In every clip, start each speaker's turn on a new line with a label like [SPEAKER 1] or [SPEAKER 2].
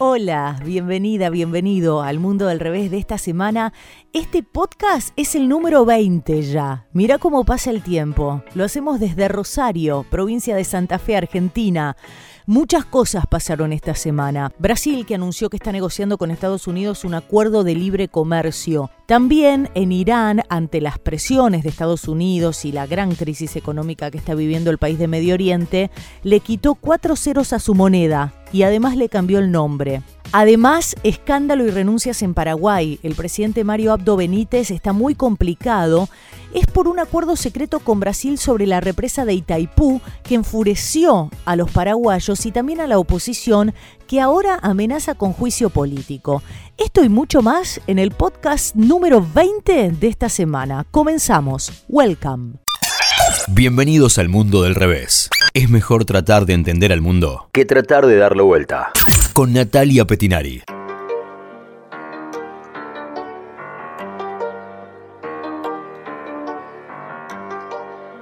[SPEAKER 1] Hola, bienvenida, bienvenido al mundo del revés de esta semana. Este podcast es el número 20 ya. Mira cómo pasa el tiempo. Lo hacemos desde Rosario, provincia de Santa Fe, Argentina. Muchas cosas pasaron esta semana. Brasil, que anunció que está negociando con Estados Unidos un acuerdo de libre comercio. También en Irán, ante las presiones de Estados Unidos y la gran crisis económica que está viviendo el país de Medio Oriente, le quitó cuatro ceros a su moneda y además le cambió el nombre. Además, escándalo y renuncias en Paraguay. El presidente Mario Abdo Benítez está muy complicado. Es por un acuerdo secreto con Brasil sobre la represa de Itaipú que enfureció a los paraguayos y también a la oposición que ahora amenaza con juicio político. Esto y mucho más en el podcast número 20 de esta semana. Comenzamos. Welcome.
[SPEAKER 2] Bienvenidos al mundo del revés. Es mejor tratar de entender al mundo que tratar de darle vuelta. Con Natalia Petinari.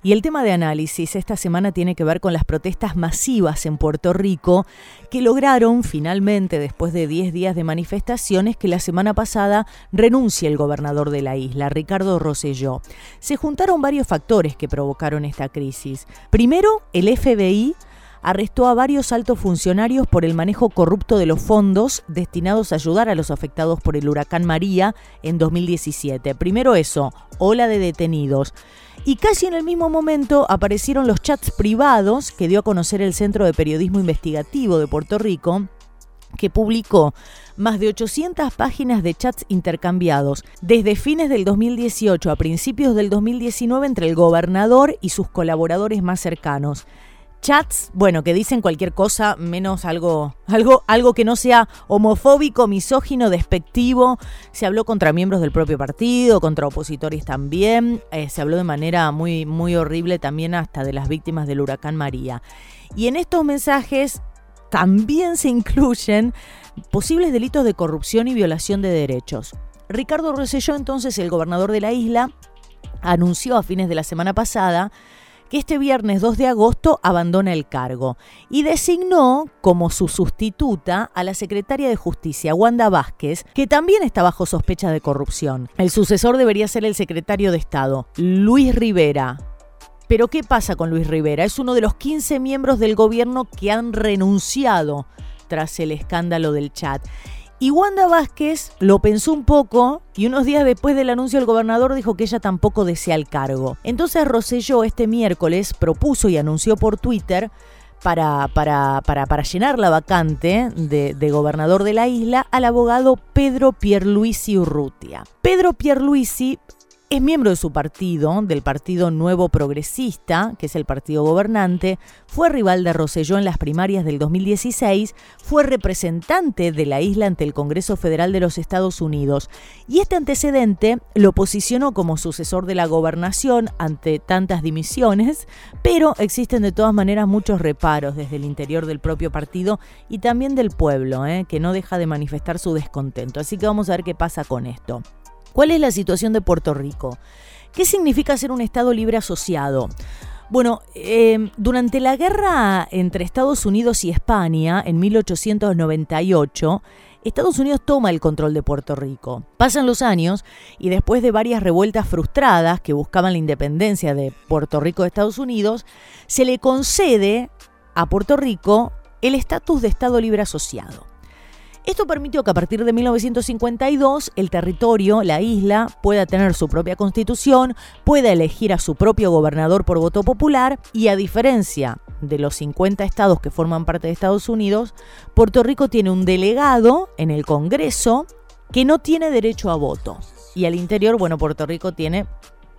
[SPEAKER 1] Y el tema de análisis esta semana tiene que ver con las protestas masivas en Puerto Rico que lograron finalmente, después de 10 días de manifestaciones, que la semana pasada renuncie el gobernador de la isla, Ricardo Rosselló. Se juntaron varios factores que provocaron esta crisis. Primero, el FBI arrestó a varios altos funcionarios por el manejo corrupto de los fondos destinados a ayudar a los afectados por el huracán María en 2017. Primero eso, ola de detenidos. Y casi en el mismo momento aparecieron los chats privados que dio a conocer el Centro de Periodismo Investigativo de Puerto Rico, que publicó más de 800 páginas de chats intercambiados. Desde fines del 2018 a principios del 2019 entre el gobernador y sus colaboradores más cercanos chats, bueno, que dicen cualquier cosa menos algo, algo, algo que no sea homofóbico, misógino, despectivo. Se habló contra miembros del propio partido, contra opositores también. Eh, se habló de manera muy, muy horrible también hasta de las víctimas del huracán María. Y en estos mensajes también se incluyen posibles delitos de corrupción y violación de derechos. Ricardo Rosselló, entonces el gobernador de la isla, anunció a fines de la semana pasada que este viernes 2 de agosto abandona el cargo y designó como su sustituta a la secretaria de Justicia, Wanda Vázquez, que también está bajo sospecha de corrupción. El sucesor debería ser el secretario de Estado, Luis Rivera. Pero ¿qué pasa con Luis Rivera? Es uno de los 15 miembros del gobierno que han renunciado tras el escándalo del chat. Y Wanda Vázquez lo pensó un poco y unos días después del anuncio el gobernador dijo que ella tampoco desea el cargo. Entonces Rosselló este miércoles propuso y anunció por Twitter para, para, para, para llenar la vacante de, de, gobernador de la isla al abogado Pedro Pierluisi Urrutia. Pedro Pierluisi es miembro de su partido, del Partido Nuevo Progresista, que es el partido gobernante, fue rival de Roselló en las primarias del 2016, fue representante de la isla ante el Congreso Federal de los Estados Unidos y este antecedente lo posicionó como sucesor de la gobernación ante tantas dimisiones, pero existen de todas maneras muchos reparos desde el interior del propio partido y también del pueblo, ¿eh? que no deja de manifestar su descontento. Así que vamos a ver qué pasa con esto. ¿Cuál es la situación de Puerto Rico? ¿Qué significa ser un Estado libre asociado? Bueno, eh, durante la guerra entre Estados Unidos y España en 1898, Estados Unidos toma el control de Puerto Rico. Pasan los años y después de varias revueltas frustradas que buscaban la independencia de Puerto Rico de Estados Unidos, se le concede a Puerto Rico el estatus de Estado libre asociado. Esto permitió que a partir de 1952 el territorio, la isla, pueda tener su propia constitución, pueda elegir a su propio gobernador por voto popular y a diferencia de los 50 estados que forman parte de Estados Unidos, Puerto Rico tiene un delegado en el Congreso que no tiene derecho a voto. Y al interior, bueno, Puerto Rico tiene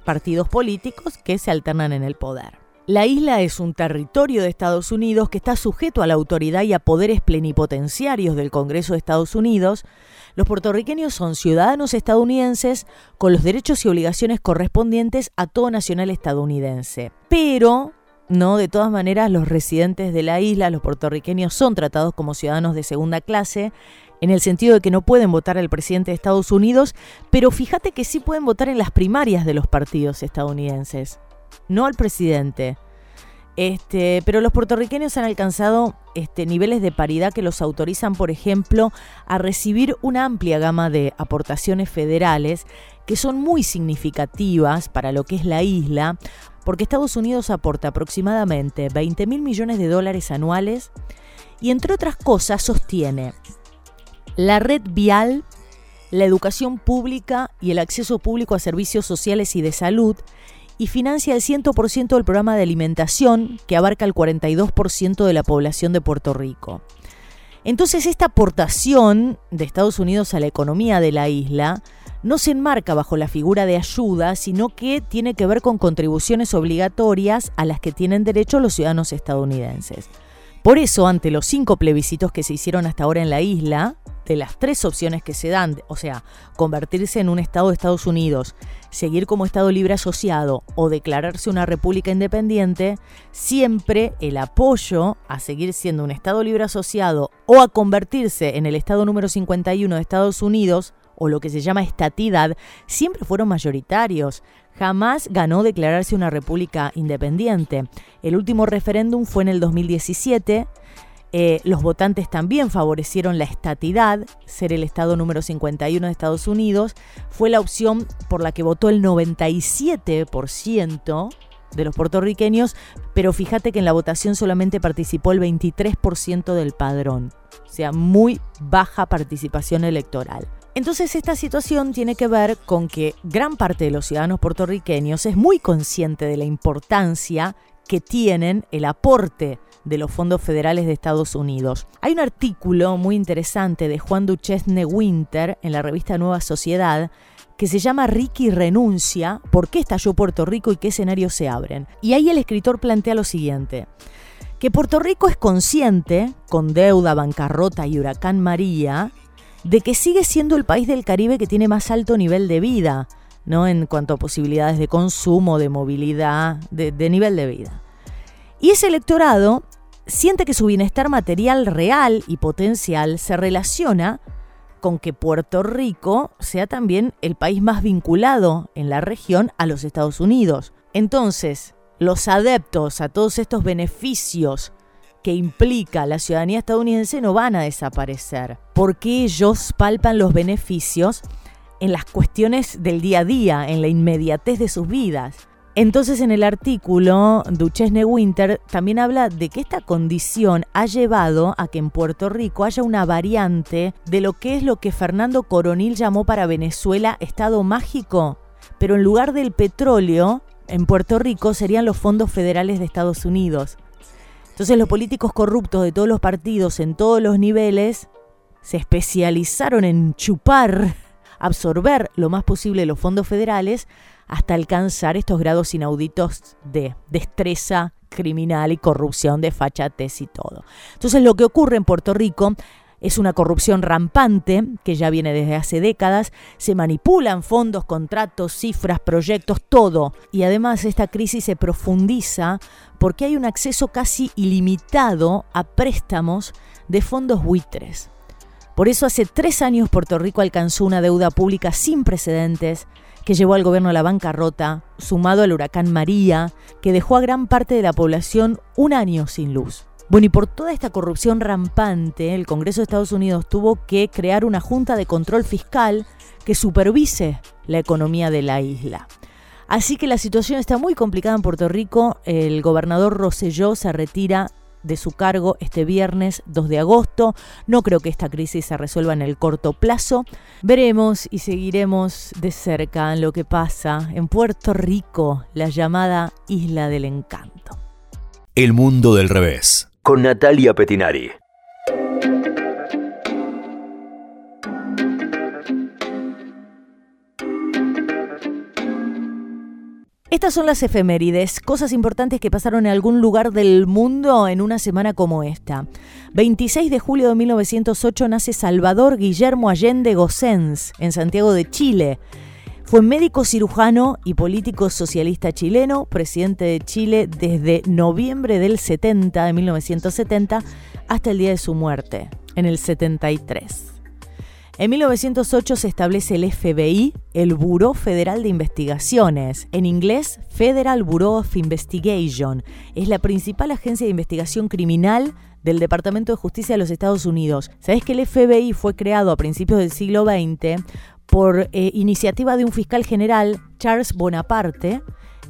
[SPEAKER 1] partidos políticos que se alternan en el poder. La isla es un territorio de Estados Unidos que está sujeto a la autoridad y a poderes plenipotenciarios del Congreso de Estados Unidos. Los puertorriqueños son ciudadanos estadounidenses con los derechos y obligaciones correspondientes a todo nacional estadounidense. Pero, no, de todas maneras, los residentes de la isla, los puertorriqueños, son tratados como ciudadanos de segunda clase en el sentido de que no pueden votar al presidente de Estados Unidos, pero fíjate que sí pueden votar en las primarias de los partidos estadounidenses no al presidente. Este, pero los puertorriqueños han alcanzado este, niveles de paridad que los autorizan, por ejemplo, a recibir una amplia gama de aportaciones federales que son muy significativas para lo que es la isla, porque Estados Unidos aporta aproximadamente 20 mil millones de dólares anuales y entre otras cosas sostiene la red vial, la educación pública y el acceso público a servicios sociales y de salud, y financia el 100% del programa de alimentación que abarca el 42% de la población de Puerto Rico. Entonces esta aportación de Estados Unidos a la economía de la isla no se enmarca bajo la figura de ayuda, sino que tiene que ver con contribuciones obligatorias a las que tienen derecho los ciudadanos estadounidenses. Por eso, ante los cinco plebiscitos que se hicieron hasta ahora en la isla, de las tres opciones que se dan, o sea, convertirse en un Estado de Estados Unidos, seguir como Estado libre asociado o declararse una república independiente, siempre el apoyo a seguir siendo un Estado libre asociado o a convertirse en el Estado número 51 de Estados Unidos, o lo que se llama estatidad, siempre fueron mayoritarios. Jamás ganó declararse una república independiente. El último referéndum fue en el 2017 eh, los votantes también favorecieron la estatidad, ser el estado número 51 de Estados Unidos. Fue la opción por la que votó el 97% de los puertorriqueños, pero fíjate que en la votación solamente participó el 23% del padrón, o sea, muy baja participación electoral. Entonces esta situación tiene que ver con que gran parte de los ciudadanos puertorriqueños es muy consciente de la importancia que tienen el aporte de los fondos federales de Estados Unidos. Hay un artículo muy interesante de Juan Duchesne Winter en la revista Nueva Sociedad que se llama Ricky renuncia, ¿por qué estalló Puerto Rico y qué escenarios se abren? Y ahí el escritor plantea lo siguiente, que Puerto Rico es consciente, con deuda, bancarrota y huracán María, de que sigue siendo el país del Caribe que tiene más alto nivel de vida, ¿no? En cuanto a posibilidades de consumo, de movilidad, de, de nivel de vida. Y ese electorado siente que su bienestar material real y potencial se relaciona con que Puerto Rico sea también el país más vinculado en la región a los Estados Unidos. Entonces, los adeptos a todos estos beneficios que implica la ciudadanía estadounidense no van a desaparecer, porque ellos palpan los beneficios en las cuestiones del día a día, en la inmediatez de sus vidas. Entonces en el artículo, Duchesne Winter también habla de que esta condición ha llevado a que en Puerto Rico haya una variante de lo que es lo que Fernando Coronil llamó para Venezuela Estado mágico, pero en lugar del petróleo, en Puerto Rico serían los fondos federales de Estados Unidos. Entonces los políticos corruptos de todos los partidos en todos los niveles se especializaron en chupar, absorber lo más posible los fondos federales hasta alcanzar estos grados inauditos de destreza criminal y corrupción, de fachatez y todo. Entonces lo que ocurre en Puerto Rico es una corrupción rampante que ya viene desde hace décadas, se manipulan fondos, contratos, cifras, proyectos, todo. Y además esta crisis se profundiza porque hay un acceso casi ilimitado a préstamos de fondos buitres. Por eso hace tres años Puerto Rico alcanzó una deuda pública sin precedentes que llevó al gobierno a la bancarrota, sumado al huracán María, que dejó a gran parte de la población un año sin luz. Bueno, y por toda esta corrupción rampante, el Congreso de Estados Unidos tuvo que crear una junta de control fiscal que supervise la economía de la isla. Así que la situación está muy complicada en Puerto Rico. El gobernador Rosselló se retira de su cargo este viernes 2 de agosto. No creo que esta crisis se resuelva en el corto plazo. Veremos y seguiremos de cerca lo que pasa en Puerto Rico, la llamada Isla del Encanto.
[SPEAKER 2] El mundo del revés, con Natalia Petinari.
[SPEAKER 1] Estas son las efemérides, cosas importantes que pasaron en algún lugar del mundo en una semana como esta. 26 de julio de 1908 nace Salvador Guillermo Allende Gossens en Santiago de Chile. Fue médico cirujano y político socialista chileno, presidente de Chile desde noviembre del 70 de 1970 hasta el día de su muerte, en el 73. En 1908 se establece el FBI, el Buró Federal de Investigaciones, en inglés Federal Bureau of Investigation. Es la principal agencia de investigación criminal del Departamento de Justicia de los Estados Unidos. ¿Sabés que el FBI fue creado a principios del siglo XX por eh, iniciativa de un fiscal general, Charles Bonaparte,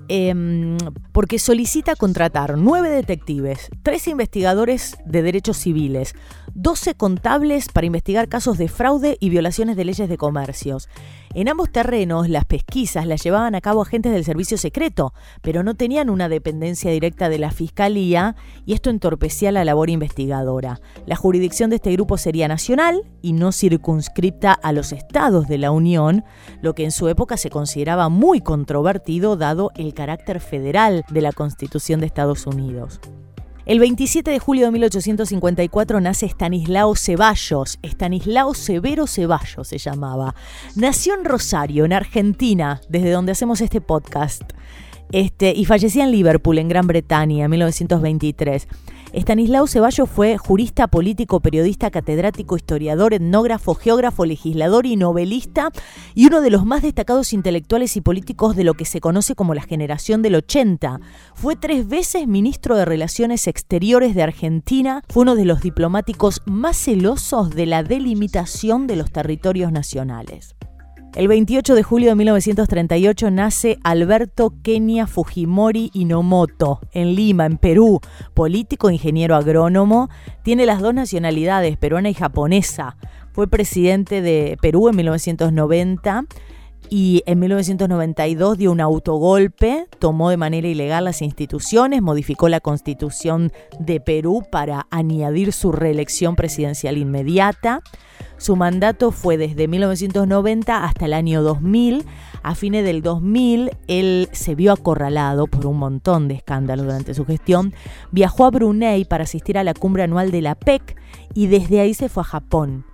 [SPEAKER 1] Em, porque solicita contratar nueve detectives, tres investigadores de derechos civiles, 12 contables para investigar casos de fraude y violaciones de leyes de comercios. En ambos terrenos, las pesquisas las llevaban a cabo agentes del servicio secreto, pero no tenían una dependencia directa de la fiscalía y esto entorpecía la labor investigadora. La jurisdicción de este grupo sería nacional y no circunscripta a los estados de la Unión, lo que en su época se consideraba muy controvertido dado el carácter federal de la Constitución de Estados Unidos. El 27 de julio de 1854 nace Estanislao Ceballos, Estanislao Severo Ceballos se llamaba. Nació en Rosario, en Argentina, desde donde hacemos este podcast. Este, y fallecía en Liverpool, en Gran Bretaña, en 1923. Estanislao Ceballos fue jurista, político, periodista, catedrático, historiador, etnógrafo, geógrafo, legislador y novelista y uno de los más destacados intelectuales y políticos de lo que se conoce como la generación del 80. Fue tres veces ministro de Relaciones Exteriores de Argentina, fue uno de los diplomáticos más celosos de la delimitación de los territorios nacionales. El 28 de julio de 1938 nace Alberto Kenia Fujimori Inomoto en Lima, en Perú, político, ingeniero agrónomo. Tiene las dos nacionalidades, peruana y japonesa. Fue presidente de Perú en 1990 y en 1992 dio un autogolpe, tomó de manera ilegal las instituciones, modificó la constitución de Perú para añadir su reelección presidencial inmediata. Su mandato fue desde 1990 hasta el año 2000. A fines del 2000, él se vio acorralado por un montón de escándalos durante su gestión. Viajó a Brunei para asistir a la cumbre anual de la PEC y desde ahí se fue a Japón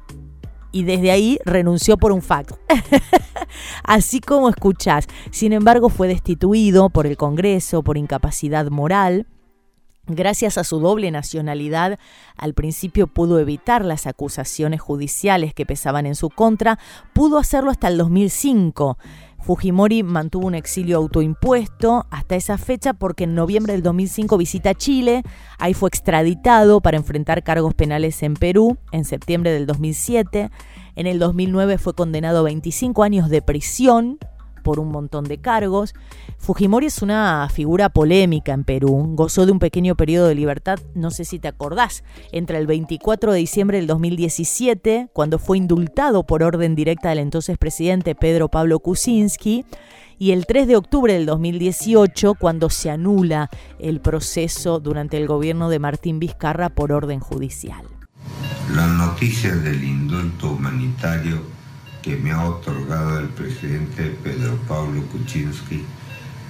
[SPEAKER 1] y desde ahí renunció por un fax. Así como escuchás. Sin embargo, fue destituido por el Congreso por incapacidad moral. Gracias a su doble nacionalidad, al principio pudo evitar las acusaciones judiciales que pesaban en su contra, pudo hacerlo hasta el 2005. Fujimori mantuvo un exilio autoimpuesto hasta esa fecha porque en noviembre del 2005 visita Chile, ahí fue extraditado para enfrentar cargos penales en Perú en septiembre del 2007, en el 2009 fue condenado a 25 años de prisión por un montón de cargos. Fujimori es una figura polémica en Perú, gozó de un pequeño periodo de libertad, no sé si te acordás, entre el 24 de diciembre del 2017, cuando fue indultado por orden directa del entonces presidente Pedro Pablo Kuczynski, y el 3 de octubre del 2018, cuando se anula el proceso durante el gobierno de Martín Vizcarra por orden judicial.
[SPEAKER 3] La noticia del indulto humanitario que me ha otorgado el presidente Pedro Pablo Kuczynski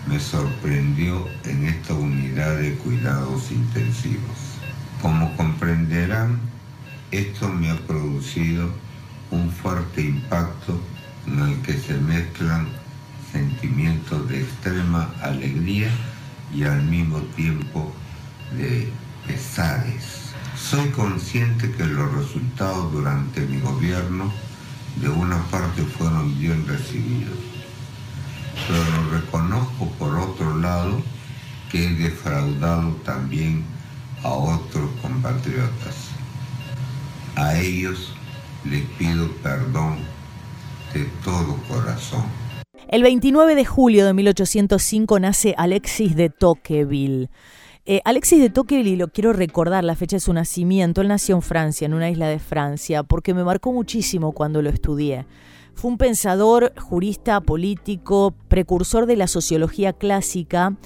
[SPEAKER 3] me sorprendió en esta unidad de cuidados intensivos. Como comprenderán, esto me ha producido un fuerte impacto en el que se mezclan sentimientos de extrema alegría y al mismo tiempo de pesares. Soy consciente que los resultados durante mi gobierno de una parte fueron bien recibidos. Pero reconozco por otro lado que he defraudado también a otros compatriotas. A ellos les pido perdón de todo corazón.
[SPEAKER 1] El 29 de julio de 1805 nace Alexis de Tocqueville. Eh, Alexis de Tocqueville, lo quiero recordar, la fecha de su nacimiento, él nació en Francia, en una isla de Francia, porque me marcó muchísimo cuando lo estudié. Fue un pensador, jurista, político, precursor de la sociología clásica.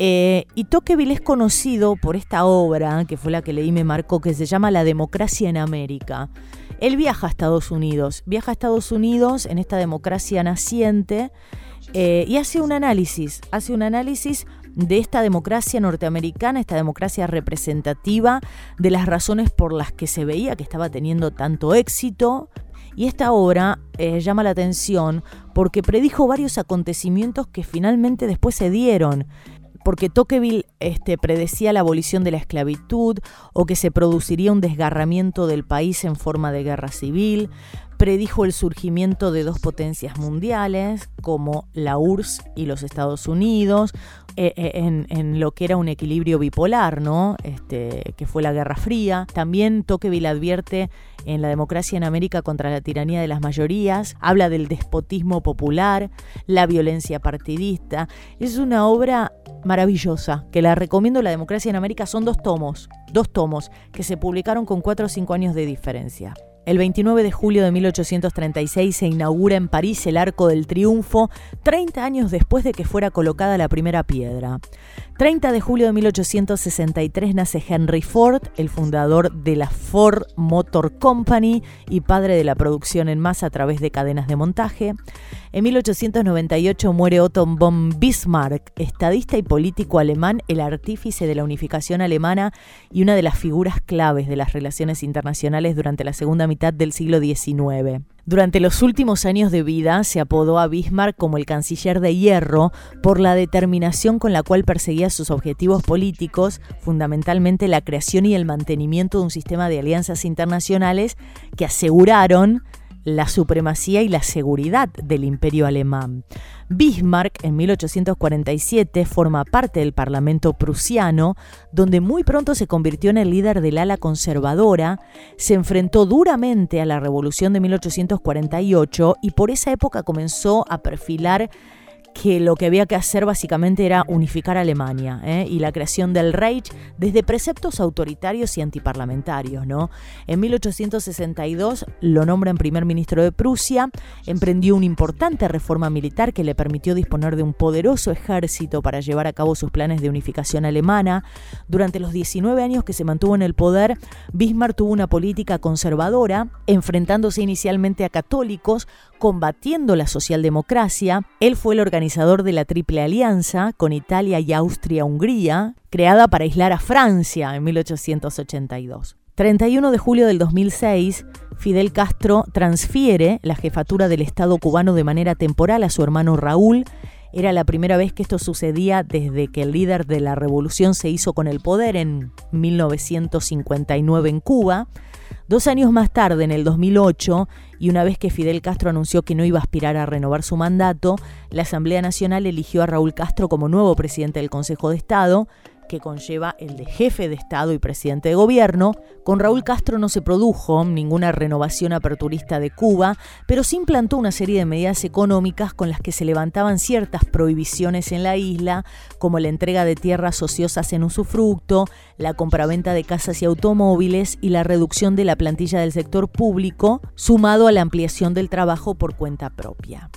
[SPEAKER 1] Eh, y Tocqueville es conocido por esta obra, que fue la que leí y me marcó, que se llama La democracia en América. Él viaja a Estados Unidos, viaja a Estados Unidos en esta democracia naciente eh, y hace un análisis, hace un análisis de esta democracia norteamericana, esta democracia representativa, de las razones por las que se veía que estaba teniendo tanto éxito. Y esta obra eh, llama la atención porque predijo varios acontecimientos que finalmente después se dieron porque Tocqueville este, predecía la abolición de la esclavitud o que se produciría un desgarramiento del país en forma de guerra civil, predijo el surgimiento de dos potencias mundiales como la URSS y los Estados Unidos, eh, eh, en, lo que era un equilibrio bipolar, ¿no? Este, que fue la Guerra Fría. También Tocqueville advierte en La democracia en América contra la tiranía de las mayorías, habla del despotismo popular, la violencia partidista. Es una obra maravillosa, que la recomiendo. La democracia en América son dos tomos, dos tomos, que se publicaron con cuatro o cinco años de diferencia. El 29 de julio de 1836 se inaugura en París el Arco del Triunfo, 30 años después de que fuera colocada la primera piedra. 30 de julio de 1863 nace Henry Ford, el fundador de la Ford Motor Company y padre de la producción en masa a través de cadenas de montaje. En 1898 muere Otto von Bismarck, estadista y político alemán, el artífice de la unificación alemana y una de las figuras claves de las relaciones internacionales durante la segunda mitad del siglo XIX. Durante los últimos años de vida se apodó a Bismarck como el canciller de hierro por la determinación con la cual perseguía sus objetivos políticos, fundamentalmente la creación y el mantenimiento de un sistema de alianzas internacionales que aseguraron la supremacía y la seguridad del imperio alemán. Bismarck en 1847 forma parte del Parlamento prusiano, donde muy pronto se convirtió en el líder del ala conservadora, se enfrentó duramente a la Revolución de 1848 y por esa época comenzó a perfilar que lo que había que hacer básicamente era unificar Alemania ¿eh? y la creación del Reich desde preceptos autoritarios y antiparlamentarios. ¿no? En 1862 lo nombran primer ministro de Prusia, emprendió una importante reforma militar que le permitió disponer de un poderoso ejército para llevar a cabo sus planes de unificación alemana. Durante los 19 años que se mantuvo en el poder, Bismarck tuvo una política conservadora, enfrentándose inicialmente a católicos, combatiendo la socialdemocracia. Él fue el organizador de la Triple Alianza con Italia y Austria-Hungría, creada para aislar a Francia en 1882. 31 de julio del 2006, Fidel Castro transfiere la jefatura del Estado cubano de manera temporal a su hermano Raúl. Era la primera vez que esto sucedía desde que el líder de la revolución se hizo con el poder en 1959 en Cuba. Dos años más tarde, en el 2008, y una vez que Fidel Castro anunció que no iba a aspirar a renovar su mandato, la Asamblea Nacional eligió a Raúl Castro como nuevo presidente del Consejo de Estado, que conlleva el de jefe de Estado y presidente de gobierno. Con Raúl Castro no se produjo ninguna renovación aperturista de Cuba, pero sí implantó una serie de medidas económicas con las que se levantaban ciertas prohibiciones en la isla, como la entrega de tierras ociosas en usufructo, la compraventa de casas y automóviles y la reducción de la plantilla del sector público, sumado a la ampliación del trabajo por cuenta propia.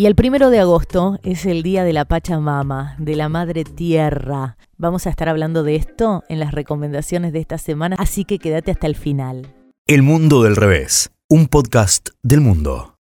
[SPEAKER 1] Y el primero de agosto es el día de la Pachamama, de la Madre Tierra. Vamos a estar hablando de esto en las recomendaciones de esta semana, así que quédate hasta el final.
[SPEAKER 2] El Mundo del Revés, un podcast del mundo.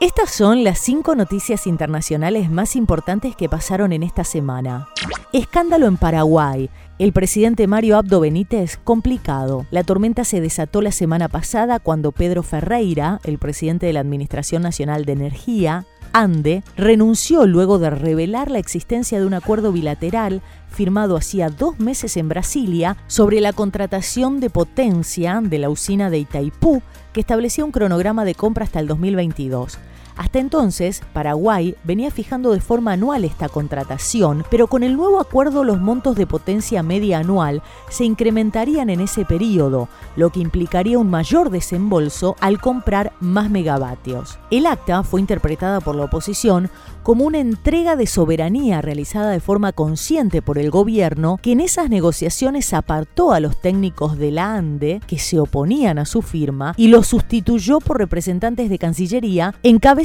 [SPEAKER 1] Estas son las cinco noticias internacionales más importantes que pasaron en esta semana. Escándalo en Paraguay. El presidente Mario Abdo Benítez complicado. La tormenta se desató la semana pasada cuando Pedro Ferreira, el presidente de la Administración Nacional de Energía, ANDE, renunció luego de revelar la existencia de un acuerdo bilateral firmado hacía dos meses en Brasilia sobre la contratación de potencia de la usina de Itaipú, que establecía un cronograma de compra hasta el 2022. Hasta entonces, Paraguay venía fijando de forma anual esta contratación, pero con el nuevo acuerdo los montos de potencia media anual se incrementarían en ese periodo, lo que implicaría un mayor desembolso al comprar más megavatios. El acta fue interpretada por la oposición como una entrega de soberanía realizada de forma consciente por el gobierno, que en esas negociaciones apartó a los técnicos de la ANDE, que se oponían a su firma, y los sustituyó por representantes de Cancillería encabezados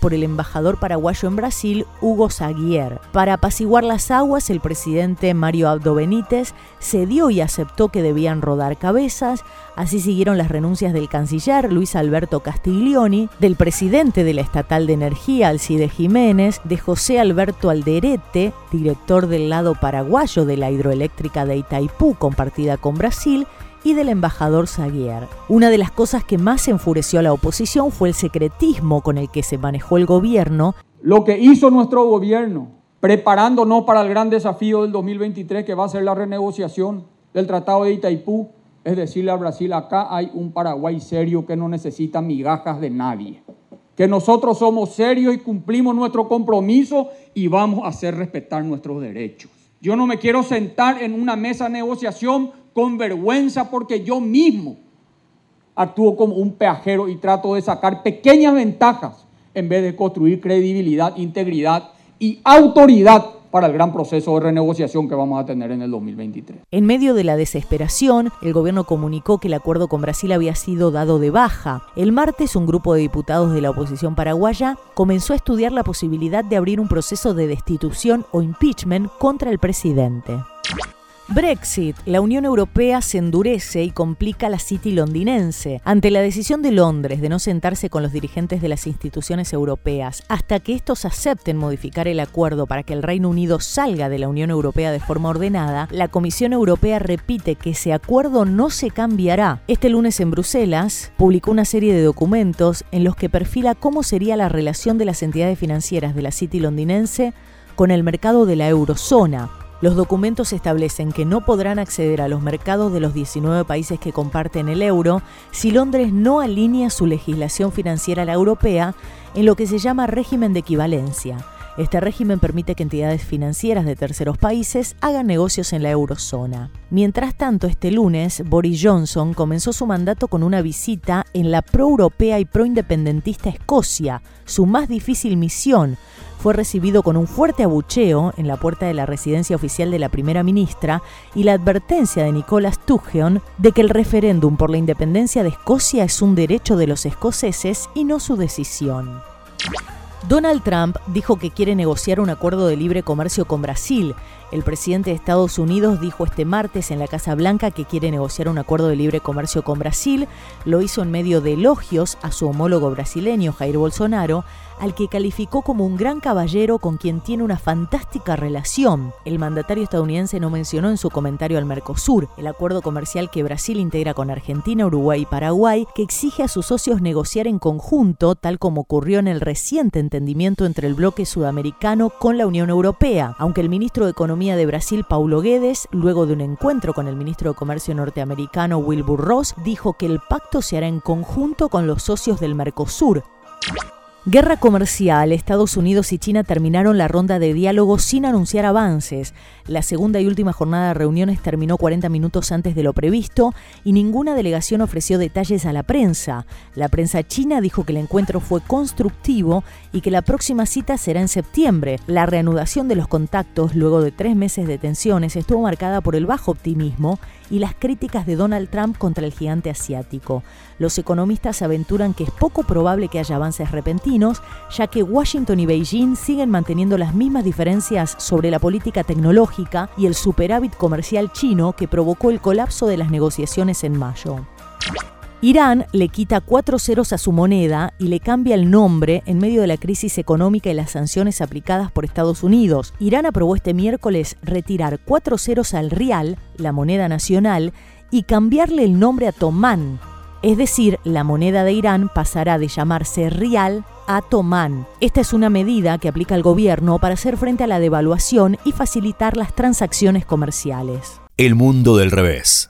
[SPEAKER 1] por el embajador paraguayo en Brasil, Hugo Zaguier. Para apaciguar las aguas, el presidente Mario Abdo Benítez cedió y aceptó que debían rodar cabezas, Así siguieron las renuncias del canciller Luis Alberto Castiglioni, del presidente de la Estatal de Energía Alcide Jiménez, de José Alberto Alderete, director del lado paraguayo de la hidroeléctrica de Itaipú compartida con Brasil, y del embajador Zaguier. Una de las cosas que más enfureció a la oposición fue el secretismo con el que se manejó el gobierno.
[SPEAKER 4] Lo que hizo nuestro gobierno preparándonos para el gran desafío del 2023 que va a ser la renegociación del Tratado de Itaipú, es decirle a Brasil, acá hay un Paraguay serio que no necesita migajas de nadie, que nosotros somos serios y cumplimos nuestro compromiso y vamos a hacer respetar nuestros derechos. Yo no me quiero sentar en una mesa de negociación con vergüenza porque yo mismo actúo como un peajero y trato de sacar pequeñas ventajas en vez de construir credibilidad, integridad y autoridad para el gran proceso de renegociación que vamos a tener en el 2023.
[SPEAKER 1] En medio de la desesperación, el gobierno comunicó que el acuerdo con Brasil había sido dado de baja. El martes, un grupo de diputados de la oposición paraguaya comenzó a estudiar la posibilidad de abrir un proceso de destitución o impeachment contra el presidente. Brexit. La Unión Europea se endurece y complica la City londinense. Ante la decisión de Londres de no sentarse con los dirigentes de las instituciones europeas hasta que estos acepten modificar el acuerdo para que el Reino Unido salga de la Unión Europea de forma ordenada, la Comisión Europea repite que ese acuerdo no se cambiará. Este lunes en Bruselas publicó una serie de documentos en los que perfila cómo sería la relación de las entidades financieras de la City londinense con el mercado de la eurozona. Los documentos establecen que no podrán acceder a los mercados de los 19 países que comparten el euro si Londres no alinea su legislación financiera a la europea en lo que se llama régimen de equivalencia. Este régimen permite que entidades financieras de terceros países hagan negocios en la eurozona. Mientras tanto, este lunes, Boris Johnson comenzó su mandato con una visita en la pro-europea y pro-independentista Escocia, su más difícil misión, fue recibido con un fuerte abucheo en la puerta de la residencia oficial de la primera ministra y la advertencia de Nicolas Sturgeon de que el referéndum por la independencia de Escocia es un derecho de los escoceses y no su decisión. Donald Trump dijo que quiere negociar un acuerdo de libre comercio con Brasil. El presidente de Estados Unidos dijo este martes en la Casa Blanca que quiere negociar un acuerdo de libre comercio con Brasil. Lo hizo en medio de elogios a su homólogo brasileño, Jair Bolsonaro, al que calificó como un gran caballero con quien tiene una fantástica relación. El mandatario estadounidense no mencionó en su comentario al Mercosur, el acuerdo comercial que Brasil integra con Argentina, Uruguay y Paraguay, que exige a sus socios negociar en conjunto, tal como ocurrió en el reciente entendimiento entre el bloque sudamericano con la Unión Europea, aunque el ministro de Economía de Brasil, Paulo Guedes, luego de un encuentro con el ministro de Comercio norteamericano, Wilbur Ross, dijo que el pacto se hará en conjunto con los socios del Mercosur. Guerra comercial. Estados Unidos y China terminaron la ronda de diálogo sin anunciar avances. La segunda y última jornada de reuniones terminó 40 minutos antes de lo previsto y ninguna delegación ofreció detalles a la prensa. La prensa china dijo que el encuentro fue constructivo y que la próxima cita será en septiembre. La reanudación de los contactos luego de tres meses de tensiones estuvo marcada por el bajo optimismo y las críticas de Donald Trump contra el gigante asiático. Los economistas aventuran que es poco probable que haya avances repentinos, ya que Washington y Beijing siguen manteniendo las mismas diferencias sobre la política tecnológica y el superávit comercial chino que provocó el colapso de las negociaciones en mayo. Irán le quita cuatro ceros a su moneda y le cambia el nombre en medio de la crisis económica y las sanciones aplicadas por Estados Unidos. Irán aprobó este miércoles retirar cuatro ceros al rial, la moneda nacional, y cambiarle el nombre a Tomán. Es decir, la moneda de Irán pasará de llamarse rial a tomán. Esta es una medida que aplica el gobierno para hacer frente a la devaluación y facilitar las transacciones comerciales.
[SPEAKER 2] El mundo del revés.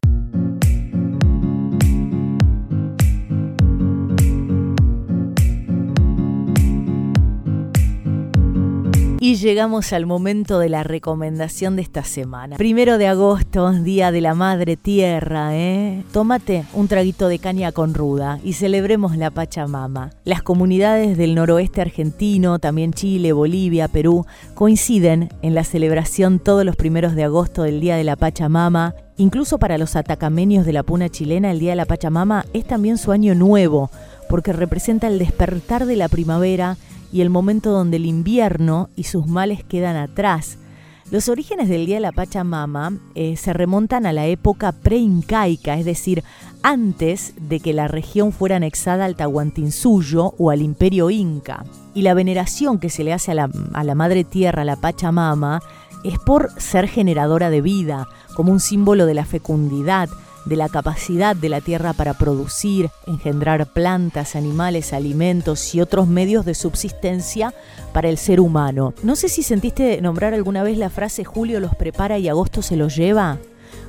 [SPEAKER 1] Llegamos al momento de la recomendación de esta semana. Primero de agosto, Día de la Madre Tierra, ¿eh? Tómate un traguito de caña con ruda y celebremos la Pachamama. Las comunidades del noroeste argentino, también Chile, Bolivia, Perú, coinciden en la celebración todos los primeros de agosto del Día de la Pachamama Incluso para los atacameños de la puna chilena, el Día de la Pachamama es también su año nuevo, porque representa el despertar de la primavera y el momento donde el invierno y sus males quedan atrás. Los orígenes del Día de la Pachamama eh, se remontan a la época pre-incaica, es decir, antes de que la región fuera anexada al Tahuantinsuyo o al Imperio Inca. Y la veneración que se le hace a la, a la Madre Tierra, la Pachamama, es por ser generadora de vida, como un símbolo de la fecundidad, de la capacidad de la tierra para producir, engendrar plantas, animales, alimentos y otros medios de subsistencia para el ser humano. No sé si sentiste nombrar alguna vez la frase Julio los prepara y agosto se los lleva.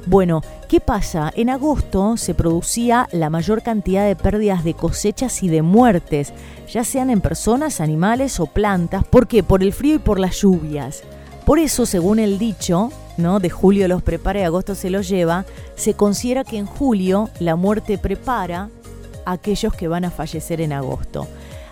[SPEAKER 1] Bueno, ¿qué pasa? En agosto se producía la mayor cantidad de pérdidas de cosechas y de muertes, ya sean en personas, animales o plantas. ¿Por qué? Por el frío y por las lluvias. Por eso, según el dicho, ¿no? de julio los prepara y agosto se los lleva, se considera que en julio la muerte prepara a aquellos que van a fallecer en agosto.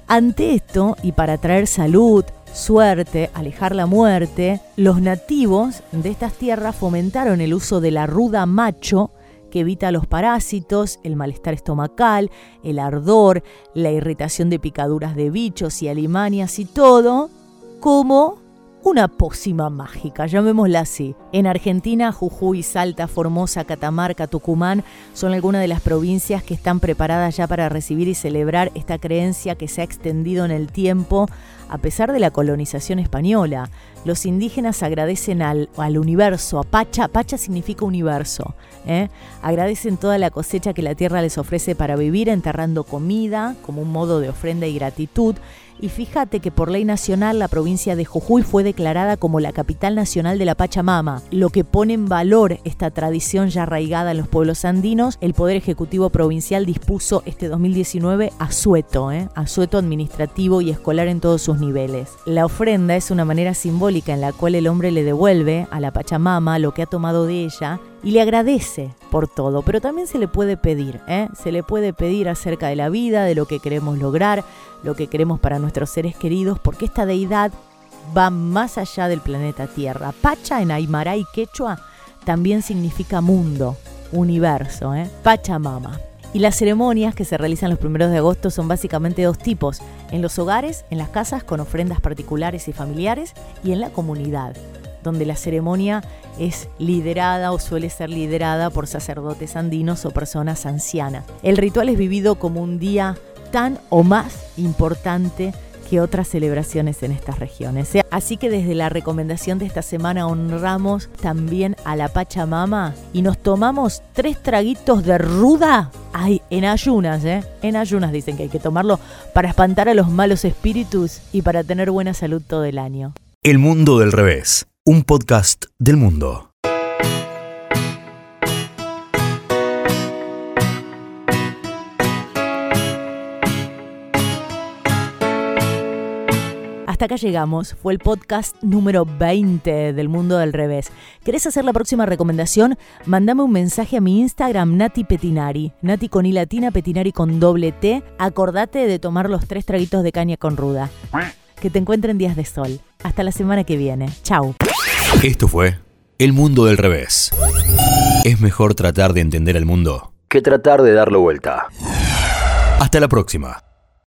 [SPEAKER 1] Ante esto, y para traer salud, suerte, alejar la muerte, los nativos de estas tierras fomentaron el uso de la ruda macho que evita los parásitos, el malestar estomacal, el ardor, la irritación de picaduras de bichos y alimanias y todo, como una pócima mágica, llamémosla así. En Argentina, Jujuy, Salta, Formosa, Catamarca, Tucumán son algunas de las provincias que están preparadas ya para recibir y celebrar esta creencia que se ha extendido en el tiempo a pesar de la colonización española. Los indígenas agradecen al, universo, a Pacha, Pacha significa universo, ¿eh? agradecen toda la cosecha que la tierra les ofrece para vivir, enterrando comida como un modo de ofrenda y gratitud y fíjate que por ley nacional la provincia de Jujuy fue declarada como la capital nacional de la Pachamama, lo que pone en valor esta tradición ya arraigada en los pueblos andinos. El Poder Ejecutivo Provincial dispuso este 2019 asueto, ¿eh? asueto administrativo y escolar en todos sus niveles. La ofrenda es una manera simbólica en la cual el hombre le devuelve a la Pachamama lo que ha tomado de ella y le agradece por todo, pero también se le puede pedir, ¿eh? se le puede pedir acerca de la vida, de lo que queremos lograr, lo que queremos para nuestros seres queridos, porque esta deidad va más allá del planeta Tierra. Pacha en Aymara y Quechua también significa mundo, universo, ¿eh? Pachamama. Y las ceremonias que se realizan los primeros de agosto son básicamente dos tipos, en los hogares, en las casas con ofrendas particulares y familiares y en la comunidad donde la ceremonia es liderada o suele ser liderada por sacerdotes andinos o personas ancianas. El ritual es vivido como un día tan o más importante que otras celebraciones en estas regiones. Así que desde la recomendación de esta semana honramos también a la Pachamama y nos tomamos tres traguitos de ruda. Ay, en ayunas, ¿eh? En ayunas dicen que hay que tomarlo para espantar a los malos espíritus y para tener buena salud todo el año.
[SPEAKER 2] El mundo del revés un podcast del mundo.
[SPEAKER 1] Hasta acá llegamos. Fue el podcast número 20 del mundo del revés. ¿Querés hacer la próxima recomendación? Mándame un mensaje a mi Instagram, Nati Petinari. Nati con I latina, Petinari con doble T. Acordate de tomar los tres traguitos de caña con ruda. Que te encuentren días de sol. Hasta la semana que viene. Chau.
[SPEAKER 2] Esto fue El Mundo del Revés. Es mejor tratar de entender el mundo que tratar de darlo vuelta. Hasta la próxima.